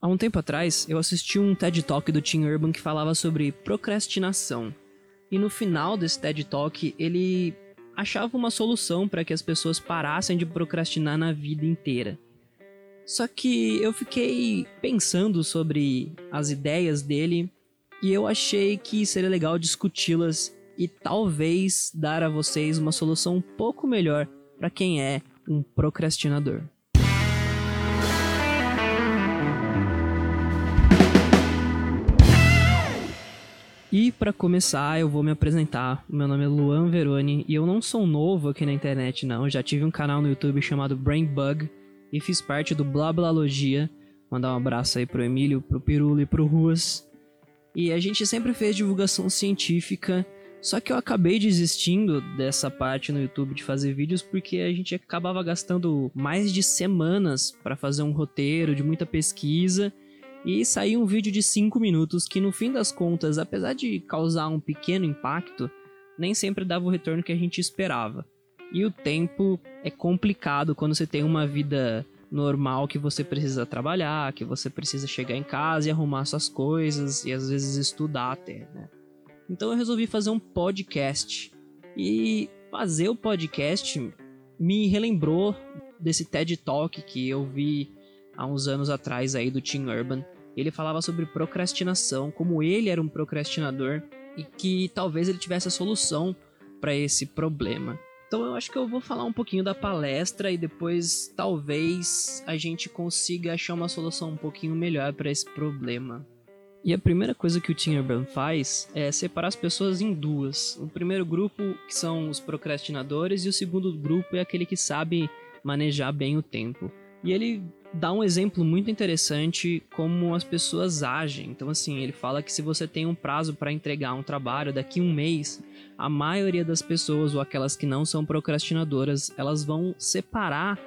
Há um tempo atrás, eu assisti um TED Talk do Tim Urban que falava sobre procrastinação. E no final desse TED Talk, ele achava uma solução para que as pessoas parassem de procrastinar na vida inteira. Só que eu fiquei pensando sobre as ideias dele e eu achei que seria legal discuti-las e talvez dar a vocês uma solução um pouco melhor para quem é um procrastinador. E para começar, eu vou me apresentar. Meu nome é Luan Veroni e eu não sou novo aqui na internet, não. Eu já tive um canal no YouTube chamado Brain Bug e fiz parte do Blablalogia. Mandar um abraço aí pro Emílio, pro Pirulo e pro Ruas. E a gente sempre fez divulgação científica, só que eu acabei desistindo dessa parte no YouTube de fazer vídeos porque a gente acabava gastando mais de semanas para fazer um roteiro de muita pesquisa e saiu um vídeo de 5 minutos que no fim das contas, apesar de causar um pequeno impacto, nem sempre dava o retorno que a gente esperava. E o tempo é complicado quando você tem uma vida normal que você precisa trabalhar, que você precisa chegar em casa e arrumar suas coisas e às vezes estudar até, né? Então eu resolvi fazer um podcast. E fazer o podcast me relembrou desse TED Talk que eu vi há uns anos atrás aí do Tim Urban. Ele falava sobre procrastinação, como ele era um procrastinador e que talvez ele tivesse a solução para esse problema. Então eu acho que eu vou falar um pouquinho da palestra e depois talvez a gente consiga achar uma solução um pouquinho melhor para esse problema. E a primeira coisa que o Tim Urban faz é separar as pessoas em duas. O primeiro grupo, que são os procrastinadores, e o segundo grupo é aquele que sabe manejar bem o tempo. E ele dá um exemplo muito interessante como as pessoas agem. Então, assim, ele fala que se você tem um prazo para entregar um trabalho daqui a um mês, a maioria das pessoas, ou aquelas que não são procrastinadoras, elas vão separar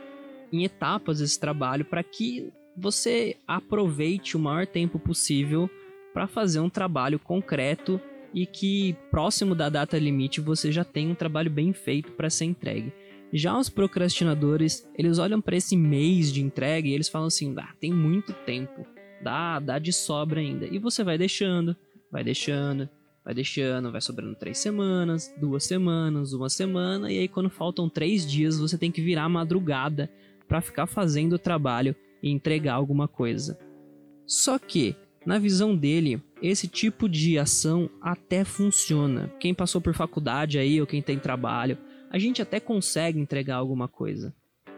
em etapas esse trabalho para que você aproveite o maior tempo possível para fazer um trabalho concreto e que próximo da data limite você já tem um trabalho bem feito para ser entregue. Já os procrastinadores, eles olham para esse mês de entrega e eles falam assim: ah, tem muito tempo, dá, dá de sobra ainda. E você vai deixando, vai deixando, vai deixando, vai sobrando três semanas, duas semanas, uma semana, e aí quando faltam três dias você tem que virar madrugada para ficar fazendo o trabalho e entregar alguma coisa. Só que, na visão dele, esse tipo de ação até funciona. Quem passou por faculdade aí ou quem tem trabalho a gente até consegue entregar alguma coisa.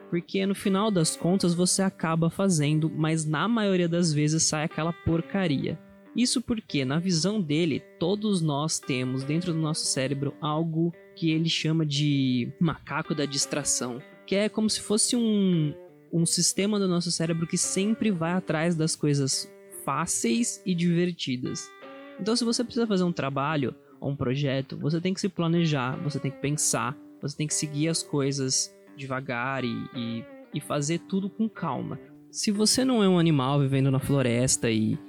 Porque no final das contas você acaba fazendo, mas na maioria das vezes sai aquela porcaria. Isso porque, na visão dele, todos nós temos dentro do nosso cérebro algo que ele chama de macaco da distração, que é como se fosse um, um sistema do nosso cérebro que sempre vai atrás das coisas fáceis e divertidas. Então, se você precisa fazer um trabalho ou um projeto, você tem que se planejar, você tem que pensar, você tem que seguir as coisas devagar e, e, e fazer tudo com calma. Se você não é um animal vivendo na floresta e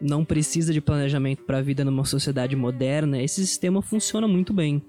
não precisa de planejamento para a vida numa sociedade moderna, esse sistema funciona muito bem.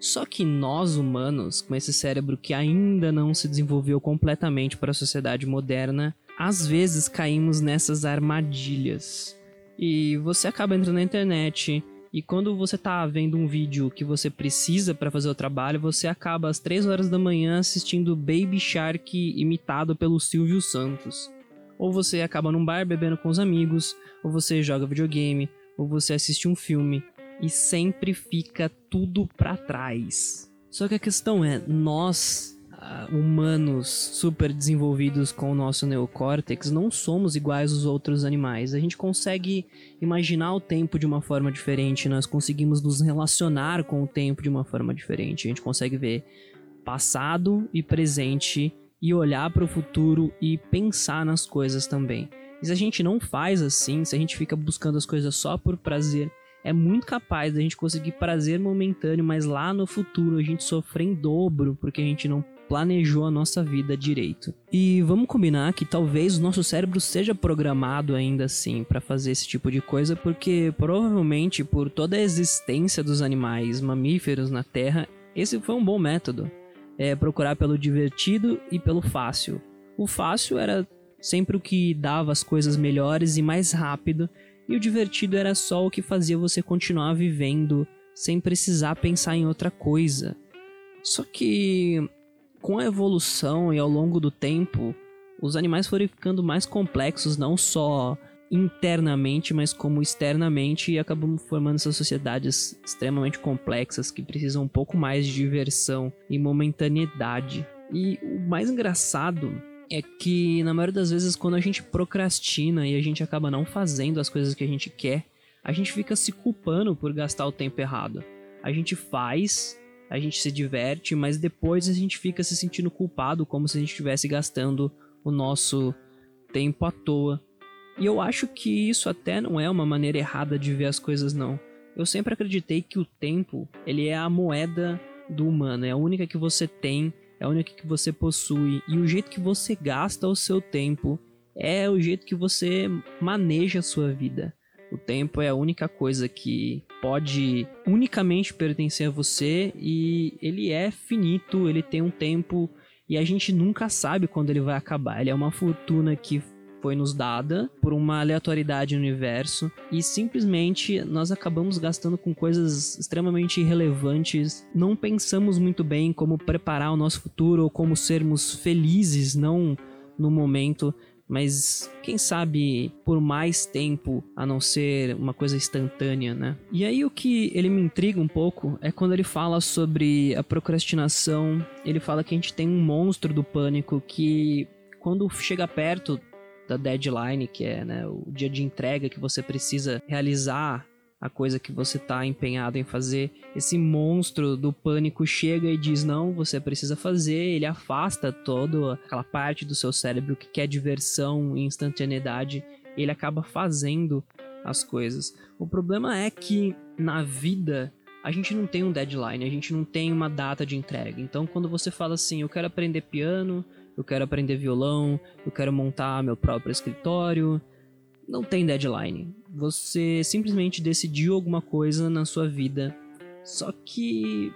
Só que nós humanos, com esse cérebro que ainda não se desenvolveu completamente para a sociedade moderna, às vezes caímos nessas armadilhas. E você acaba entrando na internet, e quando você tá vendo um vídeo que você precisa para fazer o trabalho, você acaba às 3 horas da manhã assistindo Baby Shark imitado pelo Silvio Santos. Ou você acaba num bar bebendo com os amigos, ou você joga videogame, ou você assiste um filme e sempre fica tudo para trás. Só que a questão é, nós uh, humanos super desenvolvidos com o nosso neocórtex não somos iguais aos outros animais. A gente consegue imaginar o tempo de uma forma diferente, nós conseguimos nos relacionar com o tempo de uma forma diferente. A gente consegue ver passado e presente e olhar para o futuro e pensar nas coisas também. E se a gente não faz assim, se a gente fica buscando as coisas só por prazer, é muito capaz da gente conseguir prazer momentâneo, mas lá no futuro a gente sofrer em dobro porque a gente não planejou a nossa vida direito. E vamos combinar que talvez o nosso cérebro seja programado ainda assim para fazer esse tipo de coisa, porque provavelmente por toda a existência dos animais mamíferos na Terra, esse foi um bom método. É procurar pelo divertido e pelo fácil. O fácil era sempre o que dava as coisas melhores e mais rápido, e o divertido era só o que fazia você continuar vivendo sem precisar pensar em outra coisa. Só que com a evolução e ao longo do tempo, os animais foram ficando mais complexos, não só internamente, mas como externamente, e acabamos formando essas sociedades extremamente complexas que precisam um pouco mais de diversão e momentaneidade. E o mais engraçado é que, na maioria das vezes, quando a gente procrastina e a gente acaba não fazendo as coisas que a gente quer, a gente fica se culpando por gastar o tempo errado. A gente faz, a gente se diverte, mas depois a gente fica se sentindo culpado, como se a gente estivesse gastando o nosso tempo à toa. E eu acho que isso até não é uma maneira errada de ver as coisas, não. Eu sempre acreditei que o tempo, ele é a moeda do humano, é a única que você tem, é a única que você possui. E o jeito que você gasta o seu tempo é o jeito que você maneja a sua vida. O tempo é a única coisa que pode unicamente pertencer a você e ele é finito, ele tem um tempo e a gente nunca sabe quando ele vai acabar. Ele é uma fortuna que foi nos dada por uma aleatoriedade no universo e simplesmente nós acabamos gastando com coisas extremamente irrelevantes. Não pensamos muito bem como preparar o nosso futuro ou como sermos felizes, não no momento, mas quem sabe por mais tempo a não ser uma coisa instantânea, né? E aí o que ele me intriga um pouco é quando ele fala sobre a procrastinação, ele fala que a gente tem um monstro do pânico que quando chega perto da deadline, que é né, o dia de entrega que você precisa realizar a coisa que você está empenhado em fazer. Esse monstro do pânico chega e diz: Não, você precisa fazer. Ele afasta toda aquela parte do seu cérebro que quer diversão e instantaneidade. Ele acaba fazendo as coisas. O problema é que na vida a gente não tem um deadline, a gente não tem uma data de entrega. Então, quando você fala assim, eu quero aprender piano, eu quero aprender violão, eu quero montar meu próprio escritório. Não tem deadline. Você simplesmente decidiu alguma coisa na sua vida, só que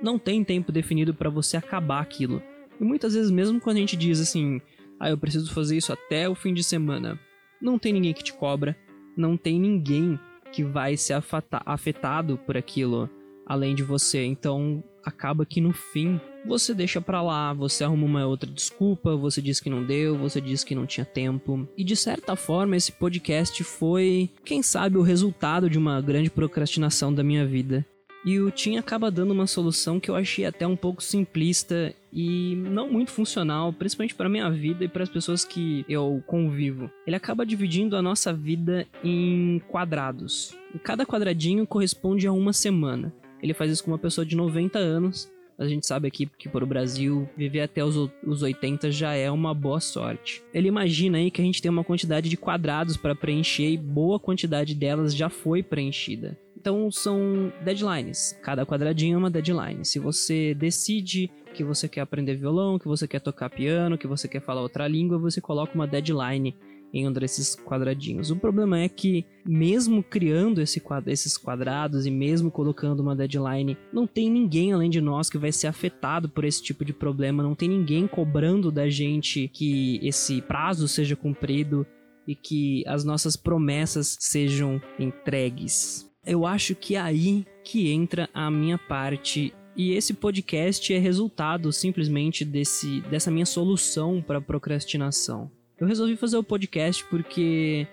não tem tempo definido para você acabar aquilo. E muitas vezes, mesmo quando a gente diz assim, ah, eu preciso fazer isso até o fim de semana, não tem ninguém que te cobra, não tem ninguém que vai ser afetado por aquilo além de você. Então acaba que no fim você deixa para lá, você arruma uma outra desculpa, você diz que não deu, você diz que não tinha tempo. E de certa forma, esse podcast foi, quem sabe, o resultado de uma grande procrastinação da minha vida. E o Tim acaba dando uma solução que eu achei até um pouco simplista e não muito funcional, principalmente para minha vida e para as pessoas que eu convivo. Ele acaba dividindo a nossa vida em quadrados. E cada quadradinho corresponde a uma semana. Ele faz isso com uma pessoa de 90 anos a gente sabe aqui que para o Brasil viver até os, os 80 já é uma boa sorte. Ele imagina aí que a gente tem uma quantidade de quadrados para preencher e boa quantidade delas já foi preenchida. Então são deadlines. Cada quadradinho é uma deadline. Se você decide que você quer aprender violão, que você quer tocar piano, que você quer falar outra língua, você coloca uma deadline em um desses quadradinhos. O problema é que, mesmo criando esse quadro, esses quadrados e mesmo colocando uma deadline, não tem ninguém além de nós que vai ser afetado por esse tipo de problema, não tem ninguém cobrando da gente que esse prazo seja cumprido e que as nossas promessas sejam entregues. Eu acho que é aí que entra a minha parte e esse podcast é resultado simplesmente desse, dessa minha solução para procrastinação. Eu resolvi fazer o podcast porque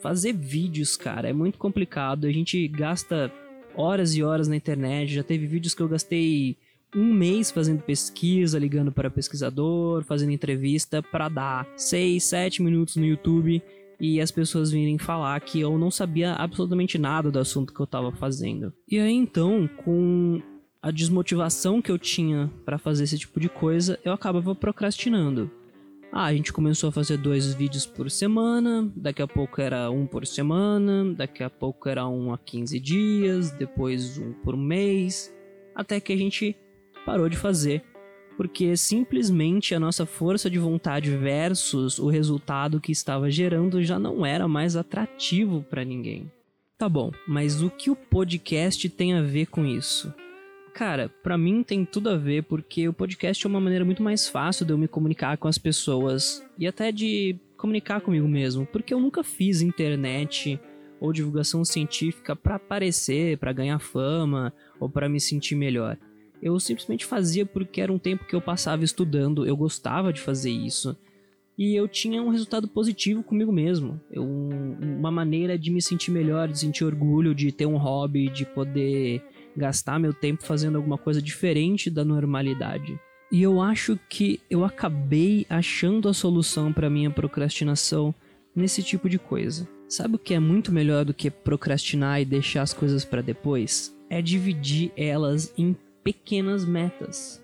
fazer vídeos, cara, é muito complicado. A gente gasta horas e horas na internet. Já teve vídeos que eu gastei um mês fazendo pesquisa, ligando para pesquisador, fazendo entrevista para dar 6, 7 minutos no YouTube e as pessoas virem falar que eu não sabia absolutamente nada do assunto que eu estava fazendo. E aí então, com a desmotivação que eu tinha para fazer esse tipo de coisa, eu acabava procrastinando. Ah, a gente começou a fazer dois vídeos por semana, daqui a pouco era um por semana, daqui a pouco era um a 15 dias, depois um por mês, até que a gente parou de fazer, porque simplesmente a nossa força de vontade versus o resultado que estava gerando já não era mais atrativo para ninguém. Tá bom, mas o que o podcast tem a ver com isso? Cara, para mim tem tudo a ver porque o podcast é uma maneira muito mais fácil de eu me comunicar com as pessoas e até de comunicar comigo mesmo, porque eu nunca fiz internet ou divulgação científica para aparecer, para ganhar fama ou para me sentir melhor. Eu simplesmente fazia porque era um tempo que eu passava estudando, eu gostava de fazer isso. E eu tinha um resultado positivo comigo mesmo. Eu, uma maneira de me sentir melhor, de sentir orgulho, de ter um hobby, de poder gastar meu tempo fazendo alguma coisa diferente da normalidade. E eu acho que eu acabei achando a solução para minha procrastinação nesse tipo de coisa. Sabe o que é muito melhor do que procrastinar e deixar as coisas para depois? É dividir elas em pequenas metas.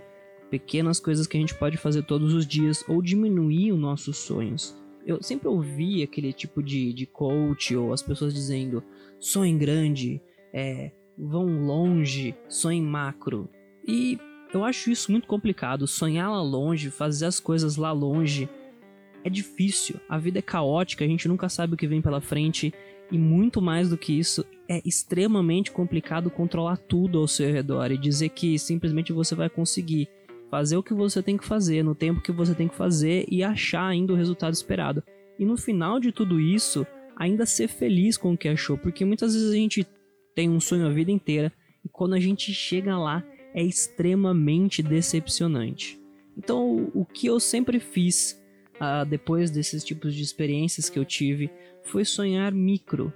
Pequenas coisas que a gente pode fazer todos os dias ou diminuir os nossos sonhos. Eu sempre ouvi aquele tipo de, de coach ou as pessoas dizendo sonhe grande, é, vão longe, sonhe macro. E eu acho isso muito complicado. Sonhar lá longe, fazer as coisas lá longe, é difícil. A vida é caótica, a gente nunca sabe o que vem pela frente. E muito mais do que isso, é extremamente complicado controlar tudo ao seu redor e dizer que simplesmente você vai conseguir fazer o que você tem que fazer, no tempo que você tem que fazer e achar ainda o resultado esperado. E no final de tudo isso, ainda ser feliz com o que achou, porque muitas vezes a gente tem um sonho a vida inteira e quando a gente chega lá é extremamente decepcionante. Então, o que eu sempre fiz uh, depois desses tipos de experiências que eu tive foi sonhar micro.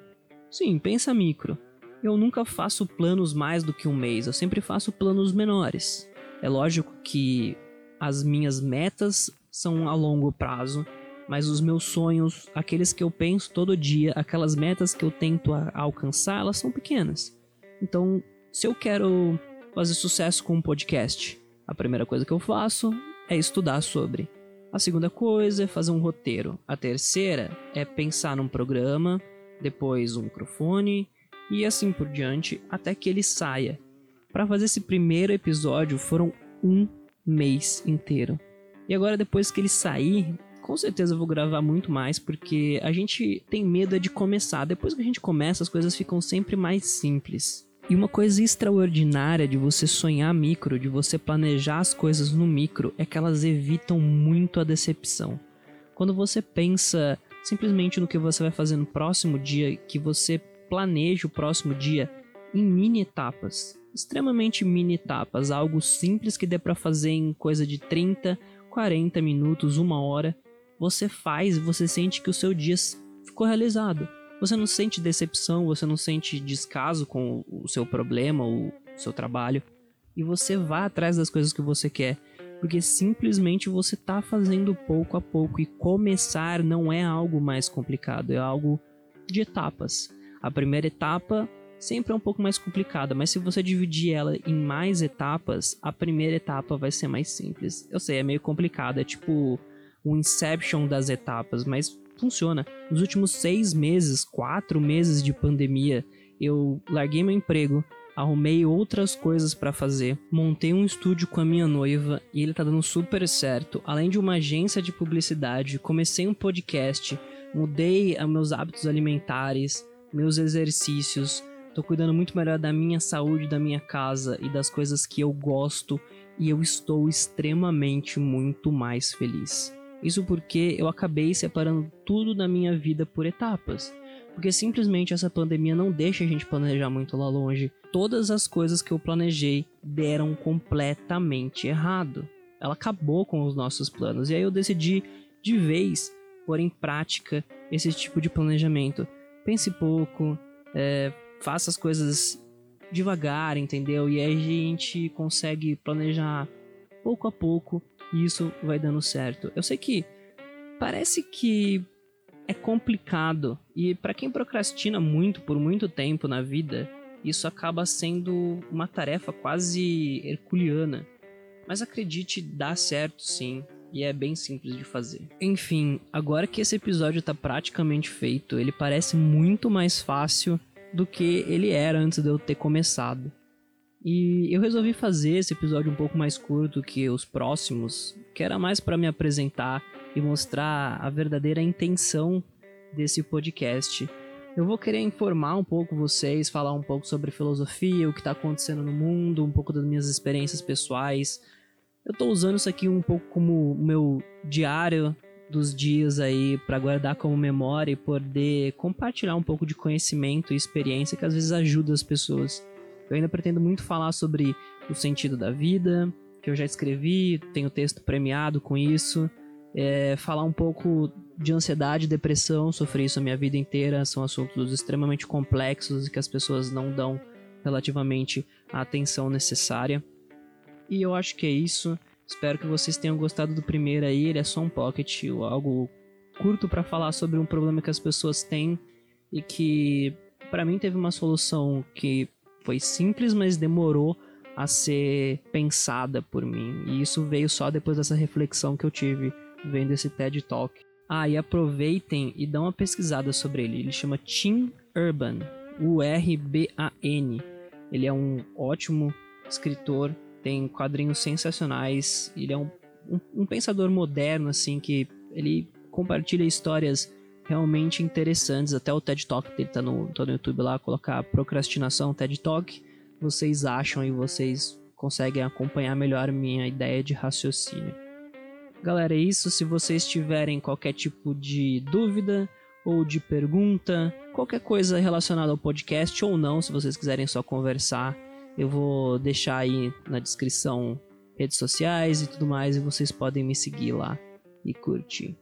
Sim, pensa micro. Eu nunca faço planos mais do que um mês, eu sempre faço planos menores. É lógico que as minhas metas são a longo prazo, mas os meus sonhos, aqueles que eu penso todo dia, aquelas metas que eu tento alcançar, elas são pequenas. Então, se eu quero fazer sucesso com um podcast, a primeira coisa que eu faço é estudar sobre. A segunda coisa é fazer um roteiro. A terceira é pensar num programa, depois um microfone e assim por diante até que ele saia. Para fazer esse primeiro episódio foram um mês inteiro. E agora depois que ele sair, com certeza eu vou gravar muito mais porque a gente tem medo de começar. Depois que a gente começa, as coisas ficam sempre mais simples. E uma coisa extraordinária de você sonhar micro, de você planejar as coisas no micro, é que elas evitam muito a decepção. Quando você pensa simplesmente no que você vai fazer no próximo dia, que você planeja o próximo dia em mini etapas, extremamente mini etapas, algo simples que dê para fazer em coisa de 30, 40 minutos, uma hora, você faz e você sente que o seu dia ficou realizado você não sente decepção, você não sente descaso com o seu problema ou o seu trabalho. E você vai atrás das coisas que você quer. Porque simplesmente você está fazendo pouco a pouco. E começar não é algo mais complicado, é algo de etapas. A primeira etapa sempre é um pouco mais complicada, mas se você dividir ela em mais etapas, a primeira etapa vai ser mais simples. Eu sei, é meio complicado, é tipo o Inception das etapas, mas funciona. Nos últimos seis meses, quatro meses de pandemia, eu larguei meu emprego, arrumei outras coisas para fazer, montei um estúdio com a minha noiva e ele tá dando super certo. Além de uma agência de publicidade, comecei um podcast, mudei meus hábitos alimentares, meus exercícios, tô cuidando muito melhor da minha saúde, da minha casa e das coisas que eu gosto e eu estou extremamente muito mais feliz. Isso porque eu acabei separando tudo da minha vida por etapas. Porque simplesmente essa pandemia não deixa a gente planejar muito lá longe. Todas as coisas que eu planejei deram completamente errado. Ela acabou com os nossos planos. E aí eu decidi, de vez, pôr em prática esse tipo de planejamento. Pense pouco, é, faça as coisas devagar, entendeu? E aí a gente consegue planejar pouco a pouco e isso vai dando certo. Eu sei que parece que é complicado e para quem procrastina muito por muito tempo na vida, isso acaba sendo uma tarefa quase herculeana. Mas acredite, dá certo sim, e é bem simples de fazer. Enfim, agora que esse episódio está praticamente feito, ele parece muito mais fácil do que ele era antes de eu ter começado. E eu resolvi fazer esse episódio um pouco mais curto que os próximos, que era mais para me apresentar e mostrar a verdadeira intenção desse podcast. Eu vou querer informar um pouco vocês, falar um pouco sobre filosofia, o que está acontecendo no mundo, um pouco das minhas experiências pessoais. Eu estou usando isso aqui um pouco como meu diário dos dias aí para guardar como memória e poder compartilhar um pouco de conhecimento e experiência que às vezes ajuda as pessoas. Eu ainda pretendo muito falar sobre o sentido da vida, que eu já escrevi, tenho texto premiado com isso. É, falar um pouco de ansiedade depressão, sofri isso a minha vida inteira, são assuntos extremamente complexos e que as pessoas não dão relativamente a atenção necessária. E eu acho que é isso. Espero que vocês tenham gostado do primeiro aí. Ele é só um pocket, algo curto para falar sobre um problema que as pessoas têm e que para mim teve uma solução que foi simples, mas demorou a ser pensada por mim. E isso veio só depois dessa reflexão que eu tive vendo esse TED Talk. Ah, e aproveitem e dão uma pesquisada sobre ele. Ele chama Tim Urban, U-R-B-A-N. Ele é um ótimo escritor tem quadrinhos sensacionais. Ele é um, um, um pensador moderno, assim, que ele compartilha histórias realmente interessantes. Até o TED Talk dele tá no, tá no YouTube lá, colocar procrastinação TED Talk. Vocês acham e vocês conseguem acompanhar melhor minha ideia de raciocínio. Galera, é isso. Se vocês tiverem qualquer tipo de dúvida ou de pergunta, qualquer coisa relacionada ao podcast ou não, se vocês quiserem só conversar, eu vou deixar aí na descrição redes sociais e tudo mais, e vocês podem me seguir lá e curtir.